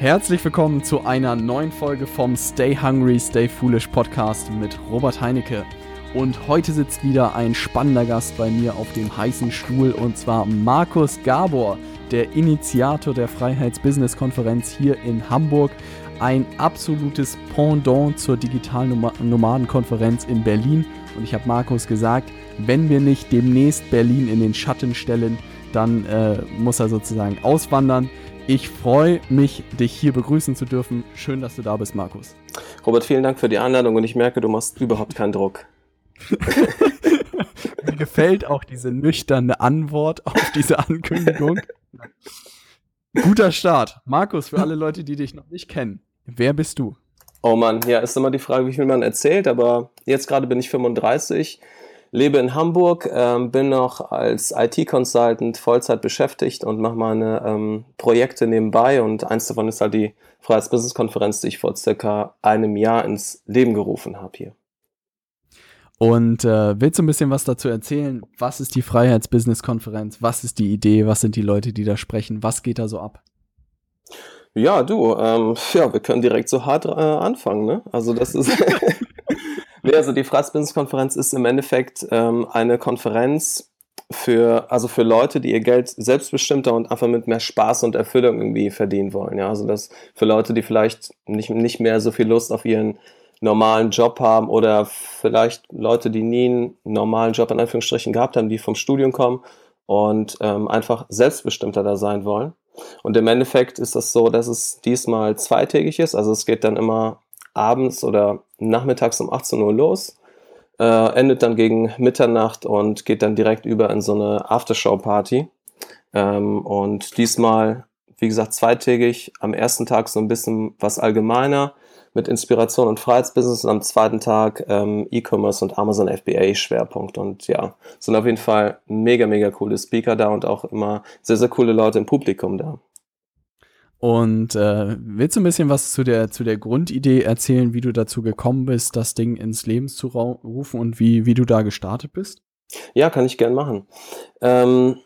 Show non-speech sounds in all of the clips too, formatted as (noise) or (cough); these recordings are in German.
Herzlich willkommen zu einer neuen Folge vom Stay Hungry, Stay Foolish Podcast mit Robert Heinecke. Und heute sitzt wieder ein spannender Gast bei mir auf dem heißen Stuhl und zwar Markus Gabor, der Initiator der Freiheits-Business-Konferenz hier in Hamburg. Ein absolutes Pendant zur digitalen Nomadenkonferenz in Berlin. Und ich habe Markus gesagt, wenn wir nicht demnächst Berlin in den Schatten stellen, dann äh, muss er sozusagen auswandern. Ich freue mich, dich hier begrüßen zu dürfen. Schön, dass du da bist, Markus. Robert, vielen Dank für die Einladung und ich merke, du machst überhaupt keinen Druck. (laughs) Mir gefällt auch diese nüchterne Antwort auf diese Ankündigung. Guter Start. Markus, für alle Leute, die dich noch nicht kennen, wer bist du? Oh Mann, ja, ist immer die Frage, wie viel man erzählt, aber jetzt gerade bin ich 35, lebe in Hamburg, ähm, bin noch als IT-Consultant Vollzeit beschäftigt und mache meine ähm, Projekte nebenbei und eins davon ist halt die Freiheits-Business-Konferenz, die ich vor circa einem Jahr ins Leben gerufen habe hier. Und äh, willst du ein bisschen was dazu erzählen? Was ist die Freiheits-Business-Konferenz? Was ist die Idee? Was sind die Leute, die da sprechen? Was geht da so ab? Ja, du, ähm, ja, wir können direkt so hart äh, anfangen, ne? Also das ist, (laughs) nee, also die Freiheits-Business-Konferenz ist im Endeffekt ähm, eine Konferenz für, also für Leute, die ihr Geld selbstbestimmter und einfach mit mehr Spaß und Erfüllung irgendwie verdienen wollen, ja? Also das für Leute, die vielleicht nicht, nicht mehr so viel Lust auf ihren normalen Job haben oder vielleicht Leute, die nie einen normalen Job in Anführungsstrichen gehabt haben, die vom Studium kommen und ähm, einfach selbstbestimmter da sein wollen. Und im Endeffekt ist das so, dass es diesmal zweitägig ist. Also es geht dann immer abends oder nachmittags um 18 Uhr los, äh, endet dann gegen Mitternacht und geht dann direkt über in so eine Aftershow-Party. Ähm, und diesmal, wie gesagt, zweitägig. Am ersten Tag so ein bisschen was allgemeiner mit Inspiration und Freiheitsbusiness und am zweiten Tag ähm, E-Commerce und Amazon FBA Schwerpunkt. Und ja, sind auf jeden Fall mega, mega coole Speaker da und auch immer sehr, sehr coole Leute im Publikum da. Und äh, willst du ein bisschen was zu der, zu der Grundidee erzählen, wie du dazu gekommen bist, das Ding ins Leben zu rufen und wie, wie du da gestartet bist? Ja, kann ich gern machen. Ähm,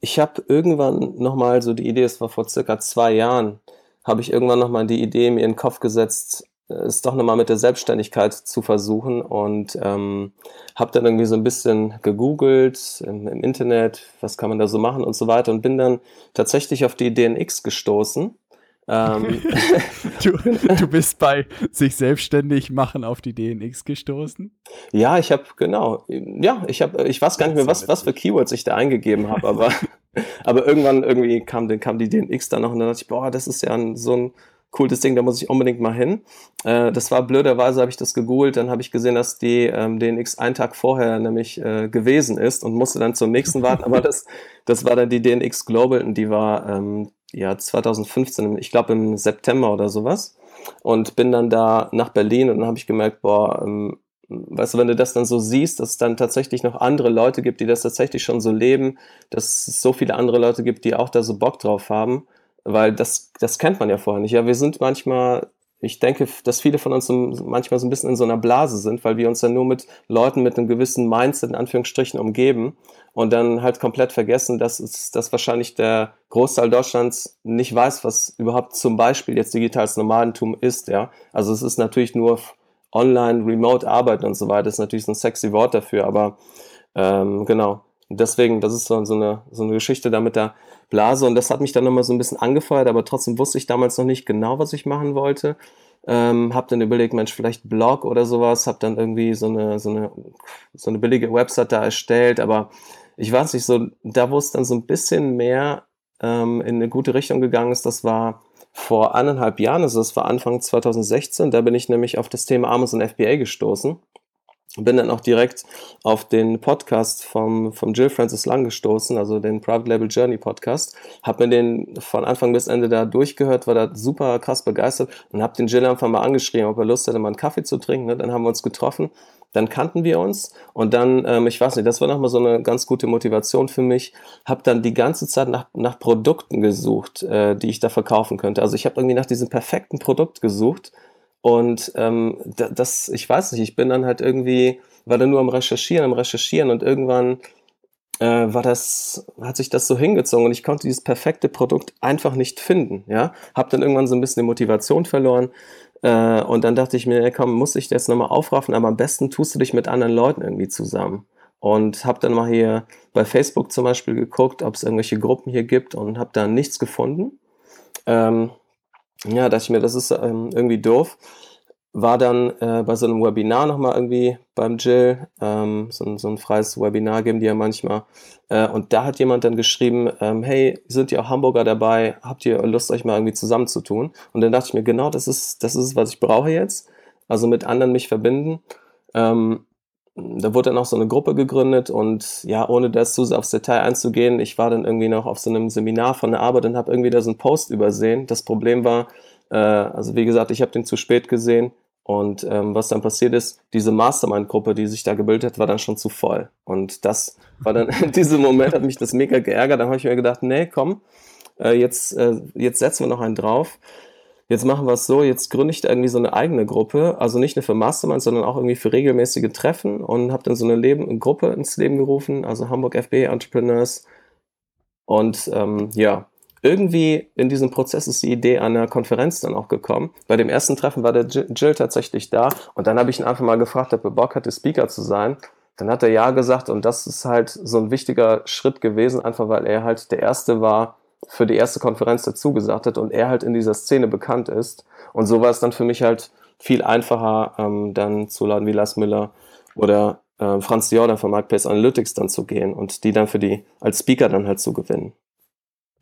ich habe irgendwann nochmal so die Idee, es war vor circa zwei Jahren, habe ich irgendwann nochmal die Idee mir in den Kopf gesetzt, es doch nochmal mit der Selbstständigkeit zu versuchen und ähm, habe dann irgendwie so ein bisschen gegoogelt im, im, Internet, was kann man da so machen und so weiter und bin dann tatsächlich auf die DNX gestoßen. Ähm, (laughs) du, du bist bei sich selbstständig machen auf die DNX gestoßen? Ja, ich habe genau, ja, ich habe, ich weiß gar nicht mehr, was, was für Keywords ich da eingegeben habe, aber (laughs) aber irgendwann irgendwie kam, kam die DNX dann noch und dann dachte ich, boah, das ist ja ein, so ein cooles Ding, da muss ich unbedingt mal hin. Äh, das war blöderweise, habe ich das gegoogelt, dann habe ich gesehen, dass die ähm, DNX einen Tag vorher nämlich äh, gewesen ist und musste dann zum nächsten warten. Aber das, (laughs) das war dann die DNX Global und die war ähm, ja 2015, ich glaube im September oder sowas. Und bin dann da nach Berlin und dann habe ich gemerkt, boah, ähm, weißt du, wenn du das dann so siehst, dass es dann tatsächlich noch andere Leute gibt, die das tatsächlich schon so leben, dass es so viele andere Leute gibt, die auch da so Bock drauf haben, weil das, das kennt man ja vorher nicht. Ja, wir sind manchmal, ich denke, dass viele von uns manchmal so ein bisschen in so einer Blase sind, weil wir uns dann nur mit Leuten mit einem gewissen Mindset in Anführungsstrichen umgeben und dann halt komplett vergessen, dass es, dass wahrscheinlich der Großteil Deutschlands nicht weiß, was überhaupt zum Beispiel jetzt digitales Nomadentum ist, ja. Also es ist natürlich nur online, remote arbeiten und so weiter, ist natürlich so ein sexy Wort dafür, aber ähm, genau. Deswegen, das ist so, so, eine, so eine Geschichte da mit der Blase und das hat mich dann nochmal so ein bisschen angefeuert, aber trotzdem wusste ich damals noch nicht genau, was ich machen wollte. Ähm, hab dann überlegt, Mensch, vielleicht Blog oder sowas, hab dann irgendwie so eine, so eine, so eine billige Website da erstellt, aber ich weiß nicht, so, da wo es dann so ein bisschen mehr ähm, in eine gute Richtung gegangen ist, das war vor eineinhalb Jahren, also das war Anfang 2016, da bin ich nämlich auf das Thema Amazon FBA gestoßen. Bin dann auch direkt auf den Podcast vom, vom Jill Francis Lang gestoßen, also den Private Label Journey Podcast. Hab mir den von Anfang bis Ende da durchgehört, war da super krass begeistert und hab den Jill einfach mal angeschrieben, ob er Lust hätte, mal einen Kaffee zu trinken. Ne? Dann haben wir uns getroffen dann kannten wir uns und dann, ähm, ich weiß nicht, das war nochmal so eine ganz gute Motivation für mich, habe dann die ganze Zeit nach, nach Produkten gesucht, äh, die ich da verkaufen könnte. Also ich habe irgendwie nach diesem perfekten Produkt gesucht und ähm, das, ich weiß nicht, ich bin dann halt irgendwie, war dann nur am Recherchieren, am Recherchieren und irgendwann äh, war das, hat sich das so hingezogen und ich konnte dieses perfekte Produkt einfach nicht finden, ja. Hab dann irgendwann so ein bisschen die Motivation verloren äh, und dann dachte ich mir, komm, muss ich das nochmal aufraffen, aber am besten tust du dich mit anderen Leuten irgendwie zusammen. Und hab dann mal hier bei Facebook zum Beispiel geguckt, ob es irgendwelche Gruppen hier gibt und hab da nichts gefunden. Ähm, ja, dachte ich mir, das ist ähm, irgendwie doof war dann äh, bei so einem Webinar nochmal irgendwie beim Jill, ähm, so, so, ein freies Webinar geben die ja manchmal. Äh, und da hat jemand dann geschrieben, ähm, hey, sind ja auch Hamburger dabei, habt ihr Lust, euch mal irgendwie zusammenzutun? Und dann dachte ich mir, genau, das ist, das ist, was ich brauche jetzt. Also mit anderen mich verbinden. Ähm, da wurde dann auch so eine Gruppe gegründet und ja, ohne das zu sehr aufs Detail einzugehen, ich war dann irgendwie noch auf so einem Seminar von der Arbeit und habe irgendwie da so einen Post übersehen. Das Problem war, äh, also wie gesagt, ich habe den zu spät gesehen und ähm, was dann passiert ist, diese Mastermind-Gruppe, die sich da gebildet hat, war dann schon zu voll. Und das war dann, (laughs) in diesem Moment hat mich das mega geärgert. Dann habe ich mir gedacht, nee, komm, äh, jetzt, äh, jetzt setzen wir noch einen drauf. Jetzt machen wir es so, jetzt gründe ich da irgendwie so eine eigene Gruppe, also nicht nur für Mastermind, sondern auch irgendwie für regelmäßige Treffen und habe dann so eine Leben, Gruppe ins Leben gerufen, also Hamburg FB Entrepreneurs. Und ähm, ja, irgendwie in diesem Prozess ist die Idee einer Konferenz dann auch gekommen. Bei dem ersten Treffen war der Jill tatsächlich da und dann habe ich ihn einfach mal gefragt, ob er Bock hatte, Speaker zu sein. Dann hat er ja gesagt und das ist halt so ein wichtiger Schritt gewesen, einfach weil er halt der Erste war, für die erste Konferenz dazu gesagt hat und er halt in dieser Szene bekannt ist. Und so war es dann für mich halt viel einfacher, ähm, dann zu laden wie Lars Müller oder äh, Franz Jordan von Marketplace Analytics dann zu gehen und die dann für die als Speaker dann halt zu gewinnen.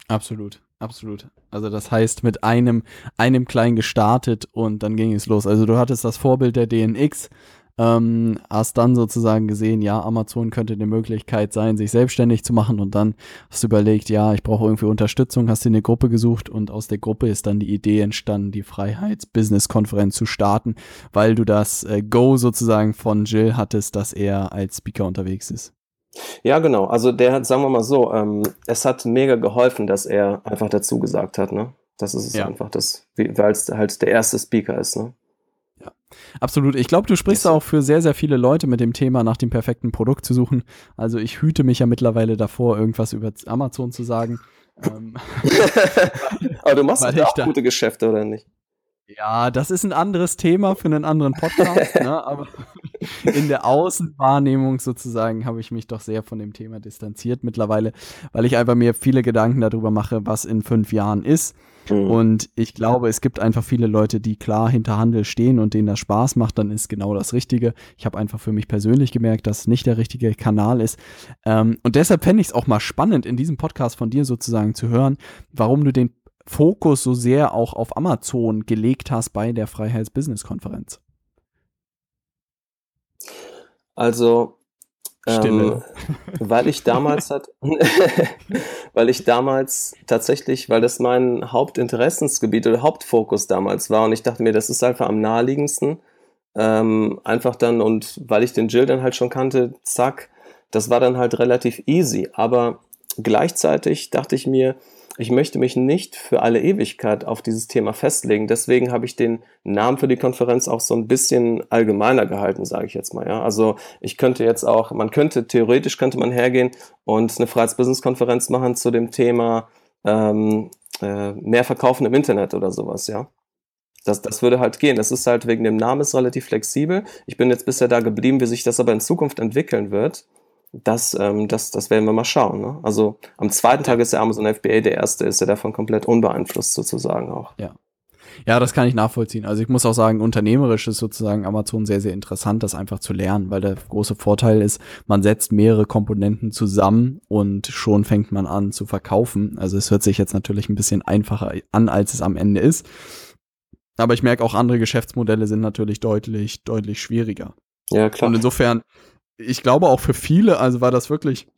Absolut, absolut. Also das heißt, mit einem, einem kleinen gestartet und dann ging es los. Also du hattest das Vorbild der DNX, ähm, hast dann sozusagen gesehen, ja, Amazon könnte eine Möglichkeit sein, sich selbstständig zu machen und dann hast du überlegt, ja, ich brauche irgendwie Unterstützung, hast dir eine Gruppe gesucht und aus der Gruppe ist dann die Idee entstanden, die Freiheits-Business-Konferenz zu starten, weil du das äh, Go sozusagen von Jill hattest, dass er als Speaker unterwegs ist. Ja, genau. Also der hat, sagen wir mal so, ähm, es hat mega geholfen, dass er einfach dazu gesagt hat, ne? Das ist es ja. einfach, das, weil es halt der erste Speaker ist, ne? Ja, absolut. Ich glaube, du sprichst auch für sehr, sehr viele Leute mit dem Thema, nach dem perfekten Produkt zu suchen. Also ich hüte mich ja mittlerweile davor, irgendwas über Amazon zu sagen. (laughs) Ähm, Aber du machst auch da, gute Geschäfte, oder nicht? Ja, das ist ein anderes Thema für einen anderen Podcast, (laughs) ne? aber in der Außenwahrnehmung sozusagen habe ich mich doch sehr von dem Thema distanziert mittlerweile, weil ich einfach mir viele Gedanken darüber mache, was in fünf Jahren ist. Mhm. Und ich glaube, es gibt einfach viele Leute, die klar hinter Handel stehen und denen das Spaß macht, dann ist genau das Richtige. Ich habe einfach für mich persönlich gemerkt, dass es nicht der richtige Kanal ist. Ähm, und deshalb fände ich es auch mal spannend, in diesem Podcast von dir sozusagen zu hören, warum du den Fokus so sehr auch auf Amazon gelegt hast bei der Freiheits-Business-Konferenz? Also, ähm, weil ich damals hat, (laughs) weil ich damals tatsächlich, weil das mein Hauptinteressensgebiet oder Hauptfokus damals war und ich dachte mir, das ist einfach am naheliegendsten. Ähm, einfach dann und weil ich den Jill dann halt schon kannte, zack, das war dann halt relativ easy. Aber gleichzeitig dachte ich mir, ich möchte mich nicht für alle Ewigkeit auf dieses Thema festlegen. Deswegen habe ich den Namen für die Konferenz auch so ein bisschen allgemeiner gehalten, sage ich jetzt mal. Ja, also ich könnte jetzt auch, man könnte theoretisch könnte man hergehen und eine Freiheits-Business-Konferenz machen zu dem Thema ähm, äh, mehr verkaufen im Internet oder sowas. Ja, das, das würde halt gehen. Das ist halt wegen dem Namen ist relativ flexibel. Ich bin jetzt bisher da geblieben, wie sich das aber in Zukunft entwickeln wird das, ähm, das, das werden wir mal schauen. Ne? Also am zweiten Tag ist der Amazon FBA der erste, ist er davon komplett unbeeinflusst sozusagen auch. Ja. Ja, das kann ich nachvollziehen. Also ich muss auch sagen, unternehmerisch ist sozusagen Amazon sehr, sehr interessant, das einfach zu lernen, weil der große Vorteil ist, man setzt mehrere Komponenten zusammen und schon fängt man an zu verkaufen. Also es hört sich jetzt natürlich ein bisschen einfacher an, als es am Ende ist. Aber ich merke auch, andere Geschäftsmodelle sind natürlich deutlich, deutlich schwieriger. Ja, klar. Und insofern ich glaube auch für viele, also war das wirklich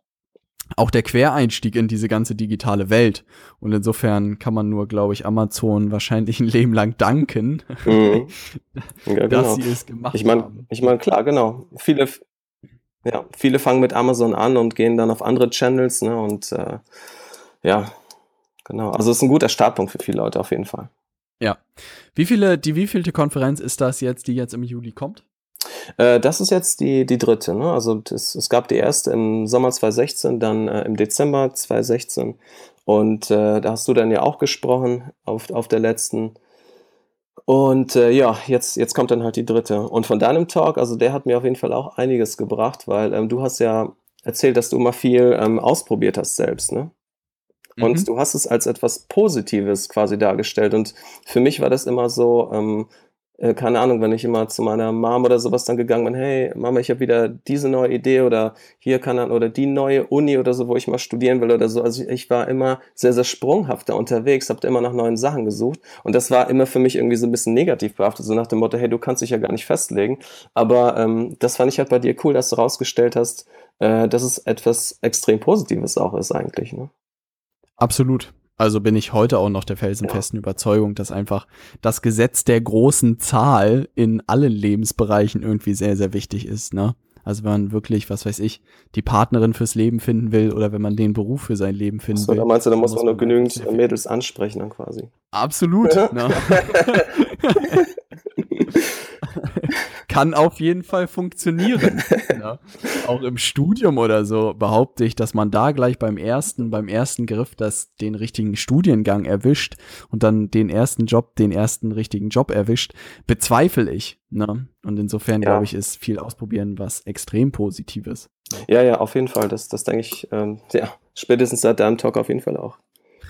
auch der Quereinstieg in diese ganze digitale Welt. Und insofern kann man nur, glaube ich, Amazon wahrscheinlich ein Leben lang danken, mhm. ja, (laughs) dass genau. sie es gemacht ich mein, haben. Ich meine, klar, genau. Viele, ja, viele fangen mit Amazon an und gehen dann auf andere Channels, ne? Und äh, ja, genau. Also es ist ein guter Startpunkt für viele Leute auf jeden Fall. Ja. Wie viele, die wievielte Konferenz ist das jetzt, die jetzt im Juli kommt? Äh, das ist jetzt die, die dritte. Ne? Also das, es gab die erste im Sommer 2016, dann äh, im Dezember 2016. Und äh, da hast du dann ja auch gesprochen auf, auf der letzten. Und äh, ja, jetzt, jetzt kommt dann halt die dritte. Und von deinem Talk, also der hat mir auf jeden Fall auch einiges gebracht, weil ähm, du hast ja erzählt, dass du mal viel ähm, ausprobiert hast selbst, ne? Und mhm. du hast es als etwas Positives quasi dargestellt. Und für mich war das immer so, ähm, äh, keine Ahnung, wenn ich immer zu meiner Mom oder sowas dann gegangen bin, hey Mama, ich habe wieder diese neue Idee oder hier kann dann oder die neue Uni oder so, wo ich mal studieren will oder so. Also ich, ich war immer sehr, sehr sprunghafter unterwegs, habe immer nach neuen Sachen gesucht und das war immer für mich irgendwie so ein bisschen negativ behaftet, so nach dem Motto, hey, du kannst dich ja gar nicht festlegen. Aber ähm, das fand ich halt bei dir cool, dass du rausgestellt hast, äh, dass es etwas extrem Positives auch ist eigentlich. Ne? Absolut. Also bin ich heute auch noch der felsenfesten. Überzeugung, dass einfach das Gesetz der großen Zahl in allen Lebensbereichen irgendwie sehr, sehr wichtig ist, ne? Also wenn man wirklich, was weiß ich, die Partnerin fürs Leben finden will oder wenn man den Beruf für sein Leben finden so, will. Da meinst du, da muss man nur genügend Mädels ansprechen dann quasi. Absolut. (laughs) ne? (laughs) kann auf jeden Fall funktionieren. (laughs) ja. Auch im Studium oder so behaupte ich, dass man da gleich beim ersten, beim ersten Griff das, den richtigen Studiengang erwischt und dann den ersten Job, den ersten richtigen Job erwischt, bezweifle ich. Ne? Und insofern ja. glaube ich, ist viel ausprobieren was extrem Positives. Ja, ja, auf jeden Fall. Das, das denke ich, ähm, ja, spätestens seit deinem Talk auf jeden Fall auch.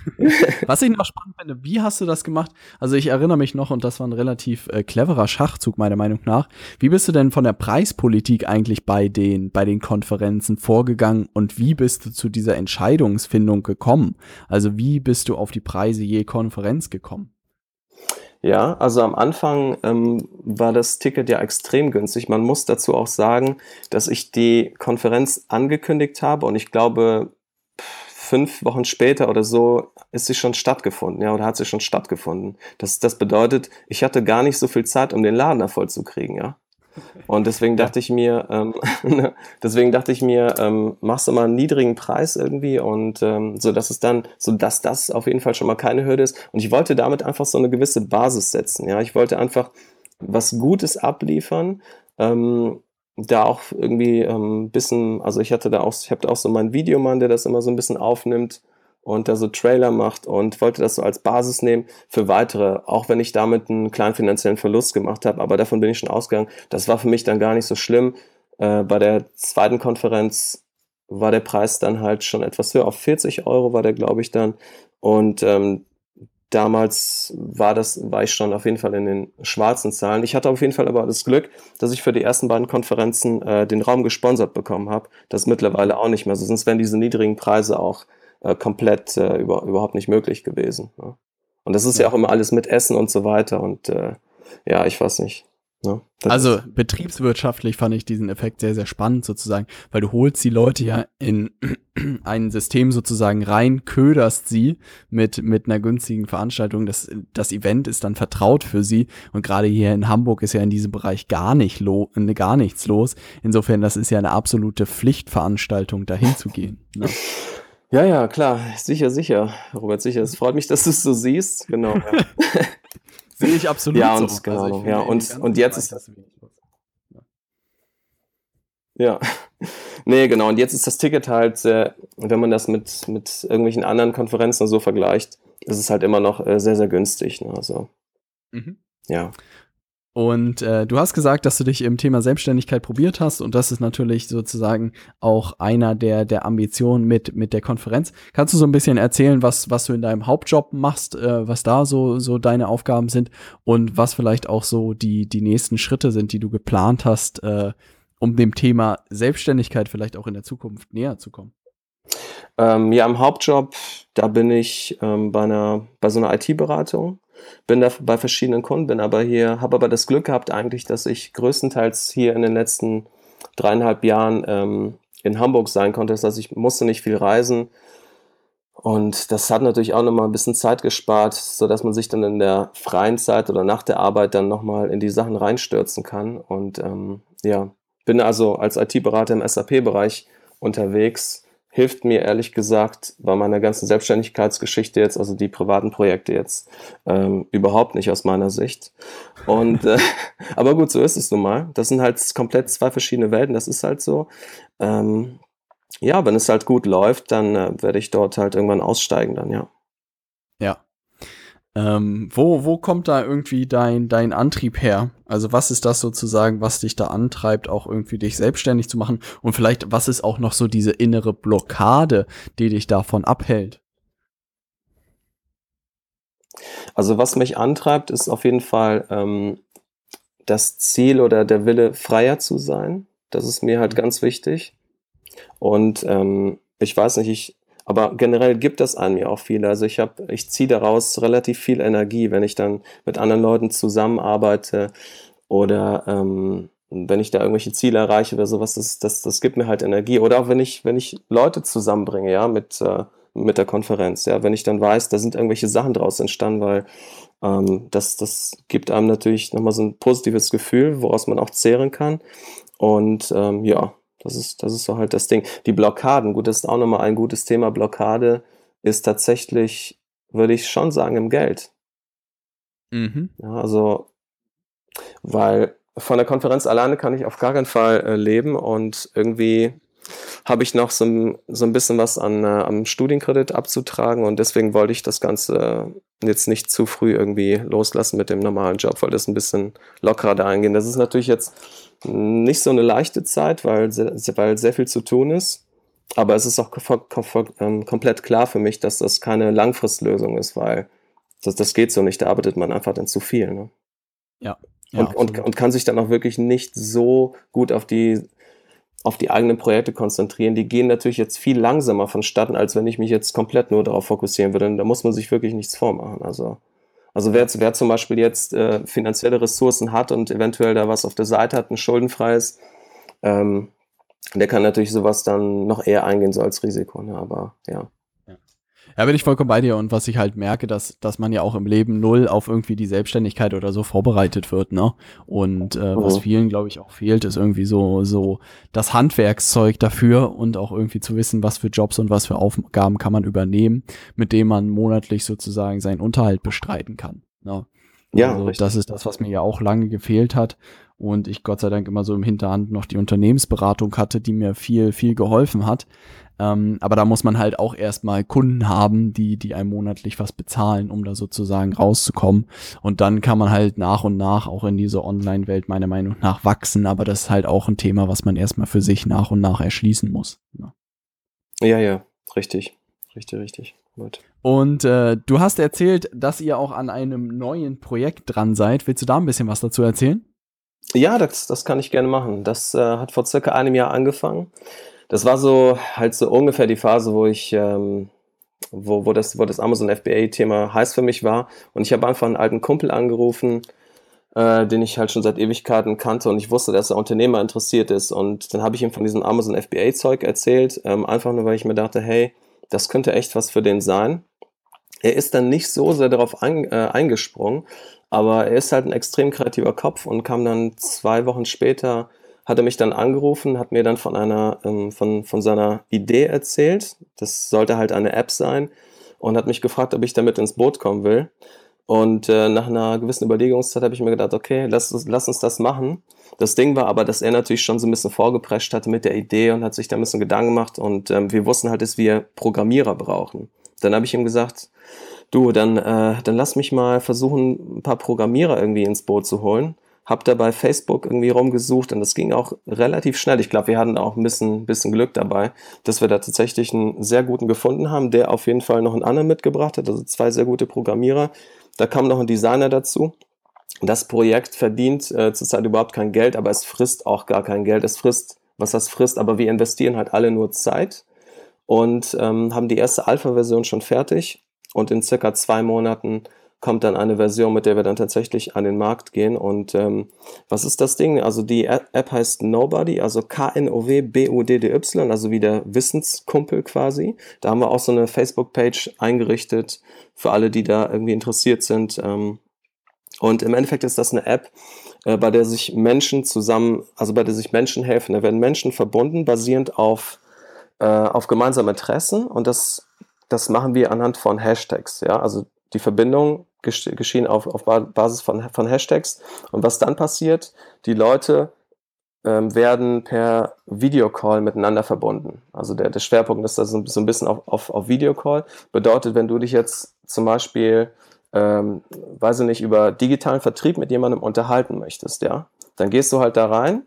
(laughs) Was ich noch spannend finde, wie hast du das gemacht? Also ich erinnere mich noch, und das war ein relativ äh, cleverer Schachzug meiner Meinung nach. Wie bist du denn von der Preispolitik eigentlich bei den, bei den Konferenzen vorgegangen und wie bist du zu dieser Entscheidungsfindung gekommen? Also wie bist du auf die Preise je Konferenz gekommen? Ja, also am Anfang ähm, war das Ticket ja extrem günstig. Man muss dazu auch sagen, dass ich die Konferenz angekündigt habe und ich glaube, fünf Wochen später oder so ist sie schon stattgefunden, ja, oder hat sie schon stattgefunden. Das, das bedeutet, ich hatte gar nicht so viel Zeit, um den Laden da voll zu kriegen, ja. Und deswegen dachte ich mir, ähm, (laughs) deswegen dachte ich mir, ähm, machst du mal einen niedrigen Preis irgendwie und ähm, so dass es dann, so dass das auf jeden Fall schon mal keine Hürde ist. Und ich wollte damit einfach so eine gewisse Basis setzen. Ja, ich wollte einfach was Gutes abliefern, ähm, da auch irgendwie ähm, bisschen, also ich hatte da auch, ich habe da auch so meinen Videomann, der das immer so ein bisschen aufnimmt und da so Trailer macht und wollte das so als Basis nehmen für weitere, auch wenn ich damit einen kleinen finanziellen Verlust gemacht habe, aber davon bin ich schon ausgegangen. Das war für mich dann gar nicht so schlimm. Äh, bei der zweiten Konferenz war der Preis dann halt schon etwas höher, auf 40 Euro war der, glaube ich, dann. Und ähm, damals war das, war ich schon auf jeden Fall in den schwarzen Zahlen. Ich hatte auf jeden Fall aber das Glück, dass ich für die ersten beiden Konferenzen äh, den Raum gesponsert bekommen habe. Das ist mittlerweile auch nicht mehr so, sonst wären diese niedrigen Preise auch äh, komplett äh, über, überhaupt nicht möglich gewesen. Ne? Und das ist ja. ja auch immer alles mit Essen und so weiter und äh, ja, ich weiß nicht. Ne? Also betriebswirtschaftlich fand ich diesen Effekt sehr, sehr spannend sozusagen, weil du holst die Leute ja in (clears throat) ein System sozusagen rein, köderst sie mit, mit einer günstigen Veranstaltung. Das, das Event ist dann vertraut für sie und gerade hier in Hamburg ist ja in diesem Bereich gar, nicht lo gar nichts los. Insofern, das ist ja eine absolute Pflichtveranstaltung, dahin zu gehen. (laughs) Ne? Ja, ja, klar, sicher, sicher, Robert, sicher. Es freut mich, dass du es so siehst. Genau. Ja. (laughs) Sehe ich absolut ja, und, so. Genau, also ja, und, und jetzt ist. Das ja. (laughs) nee, genau. Und jetzt ist das Ticket halt, äh, wenn man das mit, mit irgendwelchen anderen Konferenzen so vergleicht, ist es halt immer noch äh, sehr, sehr günstig. Ne? Also, mhm. ja. Und äh, du hast gesagt, dass du dich im Thema Selbstständigkeit probiert hast und das ist natürlich sozusagen auch einer der, der Ambitionen mit, mit der Konferenz. Kannst du so ein bisschen erzählen, was, was du in deinem Hauptjob machst, äh, was da so, so deine Aufgaben sind und was vielleicht auch so die, die nächsten Schritte sind, die du geplant hast, äh, um dem Thema Selbstständigkeit vielleicht auch in der Zukunft näher zu kommen? Ähm, ja, im Hauptjob, da bin ich ähm, bei einer, bei so einer IT-Beratung bin da bei verschiedenen Kunden, bin aber hier, habe aber das Glück gehabt eigentlich, dass ich größtenteils hier in den letzten dreieinhalb Jahren ähm, in Hamburg sein konnte. Das heißt, ich musste nicht viel reisen. Und das hat natürlich auch nochmal ein bisschen Zeit gespart, sodass man sich dann in der freien Zeit oder nach der Arbeit dann nochmal in die Sachen reinstürzen kann. Und ähm, ja, bin also als IT-Berater im SAP-Bereich unterwegs hilft mir ehrlich gesagt bei meiner ganzen Selbstständigkeitsgeschichte jetzt, also die privaten Projekte jetzt, ähm, überhaupt nicht aus meiner Sicht. Und äh, (laughs) aber gut, so ist es nun mal. Das sind halt komplett zwei verschiedene Welten, das ist halt so. Ähm, ja, wenn es halt gut läuft, dann äh, werde ich dort halt irgendwann aussteigen dann, ja. Ja. Ähm, wo, wo kommt da irgendwie dein, dein Antrieb her? Also was ist das sozusagen, was dich da antreibt, auch irgendwie dich selbstständig zu machen? Und vielleicht, was ist auch noch so diese innere Blockade, die dich davon abhält? Also was mich antreibt, ist auf jeden Fall ähm, das Ziel oder der Wille, freier zu sein. Das ist mir halt ganz wichtig. Und ähm, ich weiß nicht, ich aber generell gibt das an mir auch viel. Also ich habe, ich ziehe daraus relativ viel Energie, wenn ich dann mit anderen Leuten zusammenarbeite oder ähm, wenn ich da irgendwelche Ziele erreiche oder sowas, das, das, das gibt mir halt Energie. Oder auch wenn ich, wenn ich Leute zusammenbringe, ja, mit, äh, mit der Konferenz, ja, wenn ich dann weiß, da sind irgendwelche Sachen draus entstanden, weil ähm, das, das gibt einem natürlich nochmal so ein positives Gefühl, woraus man auch zehren kann. Und ähm, ja, das ist, das ist so halt das Ding. Die Blockaden, gut, das ist auch nochmal ein gutes Thema. Blockade ist tatsächlich, würde ich schon sagen, im Geld. Mhm. Ja, also, weil von der Konferenz alleine kann ich auf gar keinen Fall äh, leben und irgendwie habe ich noch so, so ein bisschen was an, äh, am Studienkredit abzutragen und deswegen wollte ich das Ganze jetzt nicht zu früh irgendwie loslassen mit dem normalen Job, weil das ein bisschen lockerer da eingehen. Das ist natürlich jetzt nicht so eine leichte Zeit, weil, weil sehr viel zu tun ist. Aber es ist auch ähm, komplett klar für mich, dass das keine Langfristlösung ist, weil das, das geht so nicht. Da arbeitet man einfach dann zu viel. Ne? Ja. ja und, und, und kann sich dann auch wirklich nicht so gut auf die auf die eigenen Projekte konzentrieren. Die gehen natürlich jetzt viel langsamer vonstatten, als wenn ich mich jetzt komplett nur darauf fokussieren würde. Und da muss man sich wirklich nichts vormachen. Also also wer, wer zum Beispiel jetzt äh, finanzielle Ressourcen hat und eventuell da was auf der Seite hat, ein schuldenfreies, ähm, der kann natürlich sowas dann noch eher eingehen, so als Risiko. Ne? Aber ja. Ja, bin ich vollkommen bei dir und was ich halt merke, dass, dass man ja auch im Leben null auf irgendwie die Selbstständigkeit oder so vorbereitet wird, ne? Und äh, was mhm. vielen, glaube ich, auch fehlt, ist irgendwie so, so das Handwerkszeug dafür und auch irgendwie zu wissen, was für Jobs und was für Aufgaben kann man übernehmen, mit dem man monatlich sozusagen seinen Unterhalt bestreiten kann. Ne? Ja, also, das ist das, was mir ja auch lange gefehlt hat und ich Gott sei Dank immer so im Hinterhand noch die Unternehmensberatung hatte, die mir viel, viel geholfen hat. Ähm, aber da muss man halt auch erstmal Kunden haben, die, die einem monatlich was bezahlen, um da sozusagen rauszukommen. Und dann kann man halt nach und nach auch in diese Online-Welt meiner Meinung nach wachsen. Aber das ist halt auch ein Thema, was man erstmal für sich nach und nach erschließen muss. Ja, ne? ja, ja richtig. Richtig, richtig. Gut. Und äh, du hast erzählt, dass ihr auch an einem neuen Projekt dran seid. Willst du da ein bisschen was dazu erzählen? Ja, das, das kann ich gerne machen. Das äh, hat vor circa einem Jahr angefangen das war so halt so ungefähr die Phase, wo ich, ähm, wo, wo das, wo das Amazon FBA-Thema heiß für mich war. Und ich habe einfach einen alten Kumpel angerufen, äh, den ich halt schon seit Ewigkeiten kannte und ich wusste, dass er Unternehmer interessiert ist. Und dann habe ich ihm von diesem Amazon FBA-Zeug erzählt, ähm, einfach nur, weil ich mir dachte, hey, das könnte echt was für den sein. Er ist dann nicht so sehr darauf ein, äh, eingesprungen, aber er ist halt ein extrem kreativer Kopf und kam dann zwei Wochen später hat er mich dann angerufen, hat mir dann von einer, ähm, von, von seiner Idee erzählt. Das sollte halt eine App sein und hat mich gefragt, ob ich damit ins Boot kommen will. Und äh, nach einer gewissen Überlegungszeit habe ich mir gedacht, okay, lass, lass uns das machen. Das Ding war aber, dass er natürlich schon so ein bisschen vorgeprescht hatte mit der Idee und hat sich da ein bisschen Gedanken gemacht und ähm, wir wussten halt, dass wir Programmierer brauchen. Dann habe ich ihm gesagt, du, dann, äh, dann lass mich mal versuchen, ein paar Programmierer irgendwie ins Boot zu holen habe da bei Facebook irgendwie rumgesucht und das ging auch relativ schnell. Ich glaube, wir hatten auch ein bisschen, bisschen Glück dabei, dass wir da tatsächlich einen sehr guten gefunden haben, der auf jeden Fall noch einen anderen mitgebracht hat, also zwei sehr gute Programmierer. Da kam noch ein Designer dazu. Das Projekt verdient äh, zurzeit überhaupt kein Geld, aber es frisst auch gar kein Geld. Es frisst, was das frisst, aber wir investieren halt alle nur Zeit und ähm, haben die erste Alpha-Version schon fertig und in circa zwei Monaten kommt dann eine Version, mit der wir dann tatsächlich an den Markt gehen. Und ähm, was ist das Ding? Also die App heißt Nobody, also K-N-O-W-B-U-D-D-Y, also wie der Wissenskumpel quasi. Da haben wir auch so eine Facebook-Page eingerichtet für alle, die da irgendwie interessiert sind. Ähm, und im Endeffekt ist das eine App, äh, bei der sich Menschen zusammen, also bei der sich Menschen helfen. Da werden Menschen verbunden, basierend auf äh, auf gemeinsame Interessen und das, das machen wir anhand von Hashtags. Ja? Also die Verbindungen geschehen auf, auf Basis von, von Hashtags. Und was dann passiert, die Leute ähm, werden per Videocall miteinander verbunden. Also der, der Schwerpunkt ist da so, so ein bisschen auf, auf, auf Videocall. Bedeutet, wenn du dich jetzt zum Beispiel, ähm, weiß ich nicht, über digitalen Vertrieb mit jemandem unterhalten möchtest, ja, dann gehst du halt da rein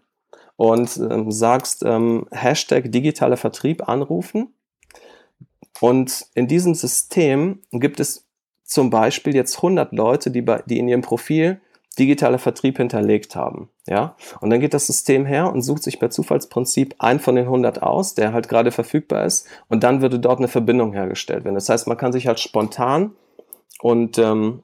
und ähm, sagst ähm, Hashtag digitaler Vertrieb anrufen. Und in diesem System gibt es zum Beispiel jetzt 100 Leute, die, bei, die in ihrem Profil digitaler Vertrieb hinterlegt haben. Ja? Und dann geht das System her und sucht sich per Zufallsprinzip einen von den 100 aus, der halt gerade verfügbar ist. Und dann würde dort eine Verbindung hergestellt werden. Das heißt, man kann sich halt spontan und ähm,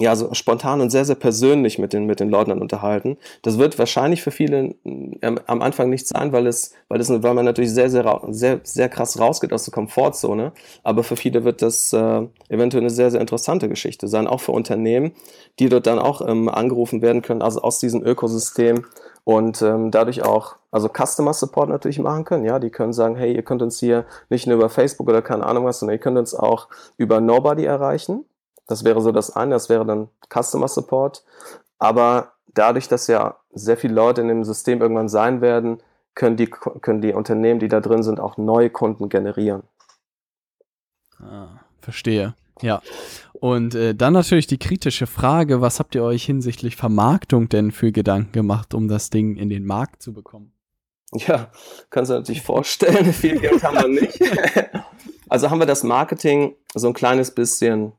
ja, so spontan und sehr, sehr persönlich mit den, mit den Leuten unterhalten. Das wird wahrscheinlich für viele ähm, am Anfang nicht sein, weil es, weil es, weil man natürlich sehr, sehr, sehr, sehr krass rausgeht aus der Komfortzone. Aber für viele wird das äh, eventuell eine sehr, sehr interessante Geschichte sein, auch für Unternehmen, die dort dann auch ähm, angerufen werden können, also aus diesem Ökosystem und ähm, dadurch auch, also Customer Support natürlich machen können. Ja, die können sagen, hey, ihr könnt uns hier nicht nur über Facebook oder keine Ahnung was, sondern ihr könnt uns auch über Nobody erreichen. Das wäre so das eine, das wäre dann Customer Support. Aber dadurch, dass ja sehr viele Leute in dem System irgendwann sein werden, können die, können die Unternehmen, die da drin sind, auch neue Kunden generieren. Ah, verstehe. Ja. Und äh, dann natürlich die kritische Frage, was habt ihr euch hinsichtlich Vermarktung denn für Gedanken gemacht, um das Ding in den Markt zu bekommen? Ja, kannst du natürlich vorstellen, (laughs) viel Geld haben wir nicht. (laughs) also haben wir das Marketing so ein kleines bisschen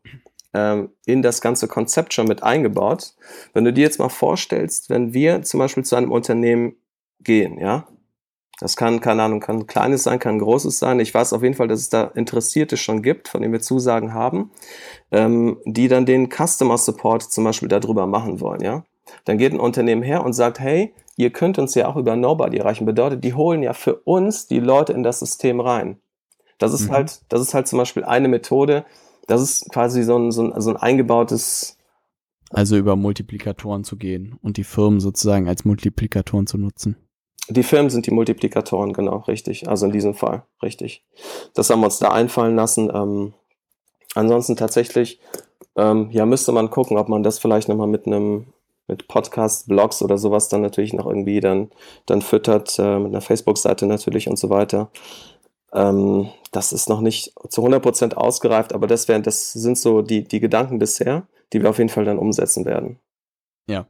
ähm, in das ganze Konzept schon mit eingebaut. Wenn du dir jetzt mal vorstellst, wenn wir zum Beispiel zu einem Unternehmen gehen, ja, das kann, keine Ahnung, kann ein kleines sein, kann ein großes sein. Ich weiß auf jeden Fall, dass es da Interessierte schon gibt, von denen wir Zusagen haben, ähm, die dann den Customer Support zum Beispiel darüber machen wollen, ja. Dann geht ein Unternehmen her und sagt, hey, ihr könnt uns ja auch über Nobody erreichen. Bedeutet, die holen ja für uns die Leute in das System rein. Das ist mhm. halt, das ist halt zum Beispiel eine Methode, das ist quasi so ein, so ein, so ein eingebautes. Also über Multiplikatoren zu gehen und die Firmen sozusagen als Multiplikatoren zu nutzen. Die Firmen sind die Multiplikatoren, genau, richtig. Also in diesem Fall, richtig. Das haben wir uns da einfallen lassen. Ähm, ansonsten tatsächlich, ähm, ja, müsste man gucken, ob man das vielleicht nochmal mit einem mit Podcast, Blogs oder sowas dann natürlich noch irgendwie dann, dann füttert, äh, mit einer Facebook-Seite natürlich und so weiter. Ähm, das ist noch nicht zu 100% ausgereift, aber das, wären, das sind so die, die Gedanken bisher, die wir auf jeden Fall dann umsetzen werden. Ja,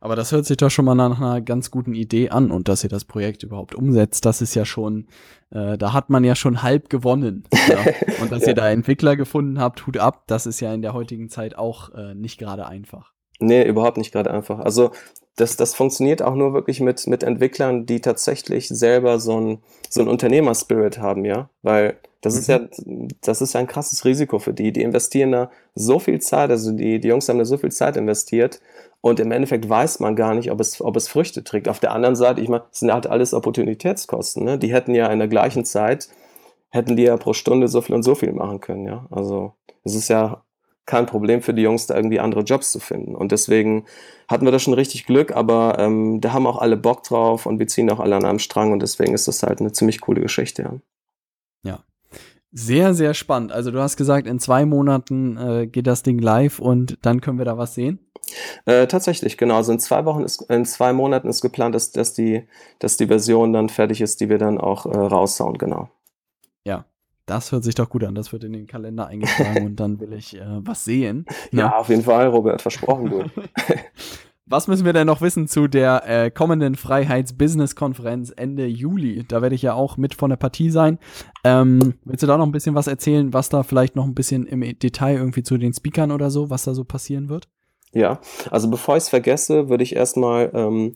aber das hört sich doch schon mal nach einer ganz guten Idee an und dass ihr das Projekt überhaupt umsetzt, das ist ja schon, äh, da hat man ja schon halb gewonnen. (laughs) Ja? Und dass ja. ihr da Entwickler gefunden habt, Hut ab, das ist ja in der heutigen Zeit auch äh, nicht gerade einfach. Nee, überhaupt nicht gerade einfach. Also das, das funktioniert auch nur wirklich mit, mit Entwicklern, die tatsächlich selber so ein, so ein Unternehmerspirit haben, ja. Weil das mhm. ist ja, das ist ja ein krasses Risiko für die. Die investieren da so viel Zeit, also die, die Jungs haben da so viel Zeit investiert und im Endeffekt weiß man gar nicht, ob es, ob es Früchte trägt. Auf der anderen Seite, ich meine, es sind halt alles Opportunitätskosten, ne? Die hätten ja in der gleichen Zeit, hätten die ja pro Stunde so viel und so viel machen können, ja. Also, es ist ja kein Problem für die Jungs, da irgendwie andere Jobs zu finden. Und deswegen hatten wir da schon richtig Glück, aber ähm, da haben auch alle Bock drauf und wir ziehen auch alle an einem Strang und deswegen ist das halt eine ziemlich coole Geschichte. Ja. ja. Sehr, sehr spannend. Also du hast gesagt, in zwei Monaten äh, geht das Ding live und dann können wir da was sehen? Äh, tatsächlich, genau. Also in zwei Wochen ist, in zwei Monaten ist geplant, dass, dass, die, dass die Version dann fertig ist, die wir dann auch äh, raushauen, genau. Ja, das hört sich doch gut an. Das wird in den Kalender eingetragen und dann will ich äh, was sehen. (laughs) Ja, ja, auf jeden Fall, Robert, versprochen du. (laughs) was müssen wir denn noch wissen zu der äh, kommenden Freiheits-Business-Konferenz Ende Juli? Da werde ich ja auch mit von der Partie sein. Ähm, willst du da noch ein bisschen was erzählen, was da vielleicht noch ein bisschen im Detail irgendwie zu den Speakern oder so, was da so passieren wird? Ja, also bevor ich es vergesse, würde ich erstmal ähm,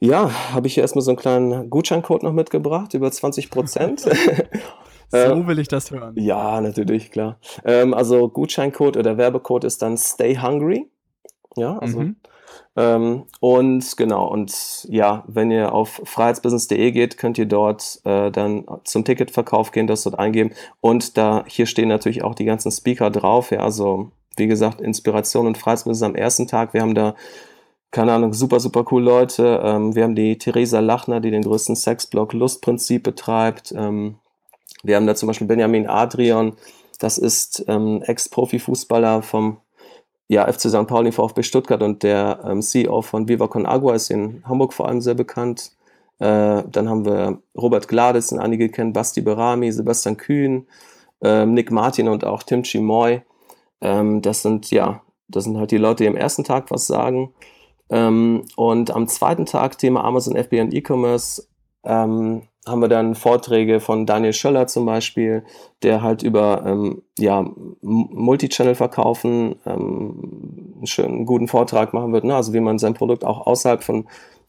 ja, habe ich hier erstmal so einen kleinen Gutscheincode noch mitgebracht, über 20 Prozent. (laughs) So äh, will ich das hören. Ja, natürlich, klar. Ähm, also Gutscheincode oder Werbecode ist dann Stay Hungry. Ja, also. Mhm. Ähm, und genau, und ja, wenn ihr auf freiheitsbusiness.de geht, könnt ihr dort äh, dann zum Ticketverkauf gehen, das dort eingeben. Und da hier stehen natürlich auch die ganzen Speaker drauf. Ja, also wie gesagt, Inspiration und Freiheitsbusiness am ersten Tag. Wir haben da keine Ahnung, super, super cool Leute. Ähm, wir haben die Theresa Lachner, die den größten Sexblog Lustprinzip betreibt. Ähm, Wir haben da zum Beispiel Benjamin Adrian, das ist ähm, Ex-Profi-Fußballer vom ja, FC St. Pauli, VfB Stuttgart und der ähm, CEO von Viva Con Agua ist in Hamburg vor allem sehr bekannt. Äh, dann haben wir Robert Gladys, den einige kennen, Basti Berami, Sebastian Kühn, äh, Nick Martin und auch Tim Chimoy. Ähm, das sind ja, das sind halt die Leute, die am ersten Tag was sagen. Ähm, und am zweiten Tag, Thema Amazon FBA und E-Commerce, ähm, haben wir dann Vorträge von Daniel Schöller zum Beispiel, der halt über ähm, ja, Multichannel verkaufen ähm, einen schönen guten Vortrag machen wird, ne? also wie man sein Produkt auch außerhalb von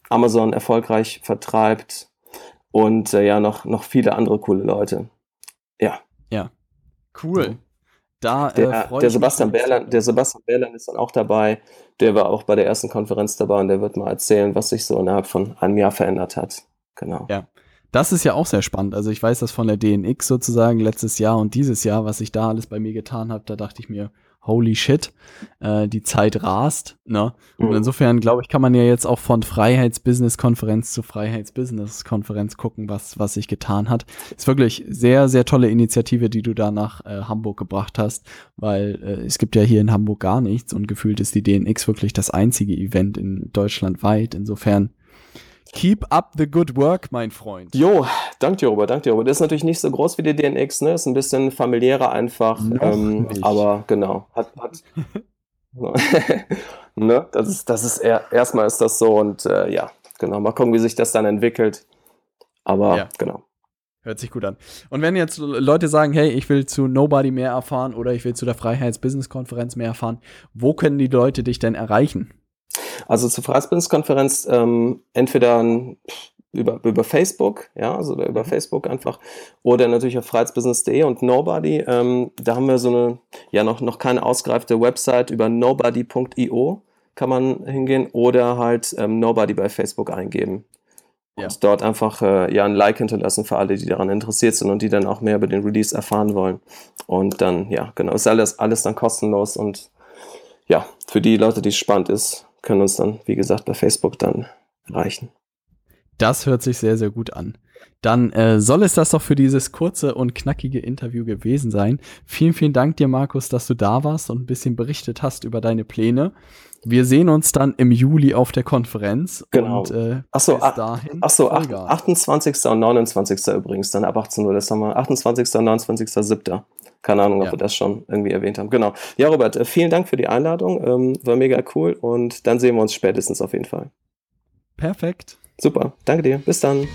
Amazon erfolgreich vertreibt und äh, ja noch, noch viele andere coole Leute. Ja. Ja, cool. Da, äh, der, der Sebastian Berland, der Sebastian Berland ist dann auch dabei. Der war auch bei der ersten Konferenz dabei und der wird mal erzählen, was sich so innerhalb von einem Jahr verändert hat. Genau. Ja. Das ist ja auch sehr spannend. Also ich weiß das von der DNX sozusagen letztes Jahr und dieses Jahr, was sich da alles bei mir getan hat, da dachte ich mir, holy shit, äh, die Zeit rast. Ne? Und mhm. insofern, glaube ich, kann man ja jetzt auch von Freiheits-Business-Konferenz zu Freiheits-Business-Konferenz gucken, was, was sich getan hat. Ist wirklich sehr, sehr tolle Initiative, die du da nach äh, Hamburg gebracht hast, weil äh, es gibt ja hier in Hamburg gar nichts und gefühlt ist die DNX wirklich das einzige Event in Deutschland weit. Insofern Keep up the good work, mein Freund. Jo, danke dir, Robert, danke dir, Robert. Das ist natürlich nicht so groß wie die DNX, ne? Ist ein bisschen familiärer einfach. Ähm, aber genau, hat, hat (laughs) ne? Das ist, das ist eher, erstmal ist das so und äh, ja, genau. Mal gucken, wie sich das dann entwickelt. Aber ja. genau. Hört sich gut an. Und wenn jetzt Leute sagen, hey, ich will zu Nobody mehr erfahren oder ich will zu der Freiheits-Business-Konferenz mehr erfahren, wo können die Leute dich denn erreichen? Also zur Freiheitsbildungskonferenz ähm, entweder über, über Facebook, ja, also über mhm. Facebook einfach, oder natürlich auf freiheitsbusiness.de und Nobody. Ähm, da haben wir so eine, ja, noch, noch keine ausgereifte Website über nobody.io kann man hingehen oder halt ähm, Nobody bei Facebook eingeben. Ja. Und dort einfach äh, ja ein Like hinterlassen für alle, die daran interessiert sind und die dann auch mehr über den Release erfahren wollen. Und dann, ja, genau, ist alles, alles dann kostenlos und ja, für die Leute, die es spannend ist, können uns dann, wie gesagt, bei Facebook dann erreichen. Das hört sich sehr, sehr gut an. Dann äh, soll es das doch für dieses kurze und knackige Interview gewesen sein. Vielen, vielen Dank dir, Markus, dass du da warst und ein bisschen berichtet hast über deine Pläne. Wir sehen uns dann im Juli auf der Konferenz. Genau. Und, äh, achso, bis dahin. Achso, 28. und 29. übrigens, dann ab 18 Uhr. Das haben wir 28. und 29.07. Keine Ahnung, ob ja. wir das schon irgendwie erwähnt haben. Genau. Ja, Robert, äh, vielen Dank für die Einladung. Ähm, war mega cool und dann sehen wir uns spätestens auf jeden Fall. Perfekt. Super. Danke dir. Bis dann.